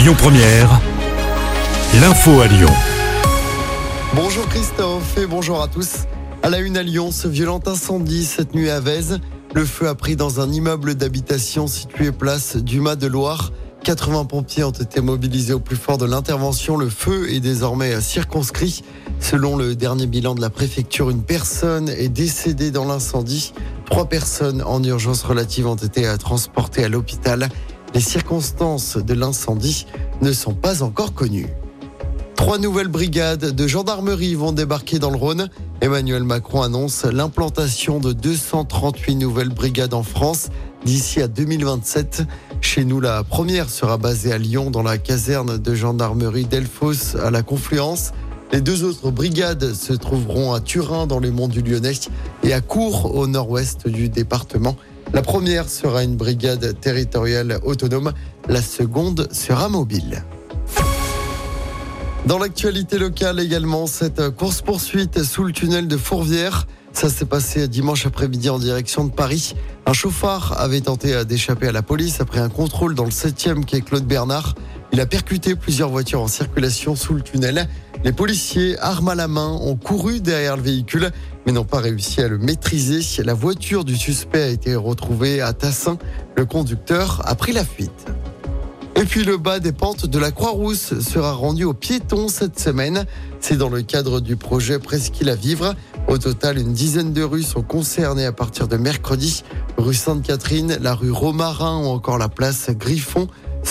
Lyon Première, l'info à Lyon. Bonjour Christophe et bonjour à tous. À la une à Lyon, ce violent incendie cette nuit à Vèze. Le feu a pris dans un immeuble d'habitation situé place Dumas de Loire. 80 pompiers ont été mobilisés au plus fort de l'intervention. Le feu est désormais circonscrit. Selon le dernier bilan de la préfecture, une personne est décédée dans l'incendie. Trois personnes en urgence relative ont été transportées à l'hôpital. Les circonstances de l'incendie ne sont pas encore connues. Trois nouvelles brigades de gendarmerie vont débarquer dans le Rhône. Emmanuel Macron annonce l'implantation de 238 nouvelles brigades en France d'ici à 2027. Chez nous, la première sera basée à Lyon dans la caserne de gendarmerie d'Elfos à la Confluence. Les deux autres brigades se trouveront à Turin dans les monts du Lyonnais et à Cours au nord-ouest du département. La première sera une brigade territoriale autonome, la seconde sera mobile. Dans l'actualité locale également, cette course-poursuite sous le tunnel de Fourvière. Ça s'est passé dimanche après-midi en direction de Paris. Un chauffard avait tenté d'échapper à la police après un contrôle dans le 7e quai Claude Bernard. Il a percuté plusieurs voitures en circulation sous le tunnel. Les policiers, armes à la main, ont couru derrière le véhicule, mais n'ont pas réussi à le maîtriser. La voiture du suspect a été retrouvée à Tassin. Le conducteur a pris la fuite. Et puis le bas des pentes de la Croix-Rousse sera rendu aux piétons cette semaine. C'est dans le cadre du projet Presqu'île à vivre. Au total, une dizaine de rues sont concernées à partir de mercredi. Rue Sainte-Catherine, la rue Romarin ou encore la place Griffon.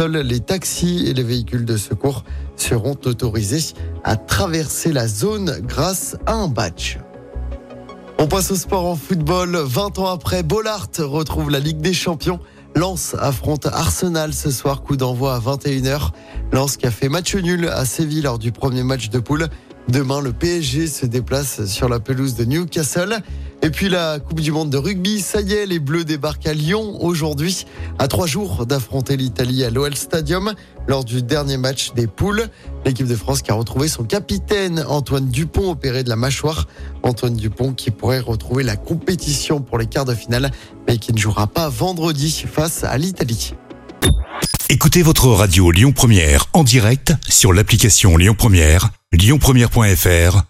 Seuls les taxis et les véhicules de secours seront autorisés à traverser la zone grâce à un badge. On passe au sport en football. 20 ans après, Bollard retrouve la Ligue des Champions. Lens affronte Arsenal ce soir, coup d'envoi à 21h. Lens qui a fait match nul à Séville lors du premier match de poule. Demain, le PSG se déplace sur la pelouse de Newcastle. Et puis la Coupe du Monde de rugby, ça y est, les Bleus débarquent à Lyon aujourd'hui, à trois jours d'affronter l'Italie à l'OL Stadium lors du dernier match des poules. L'équipe de France qui a retrouvé son capitaine Antoine Dupont opéré de la mâchoire. Antoine Dupont qui pourrait retrouver la compétition pour les quarts de finale, mais qui ne jouera pas vendredi face à l'Italie. Écoutez votre radio Lyon Première en direct sur l'application Lyon Première, lyonpremière.fr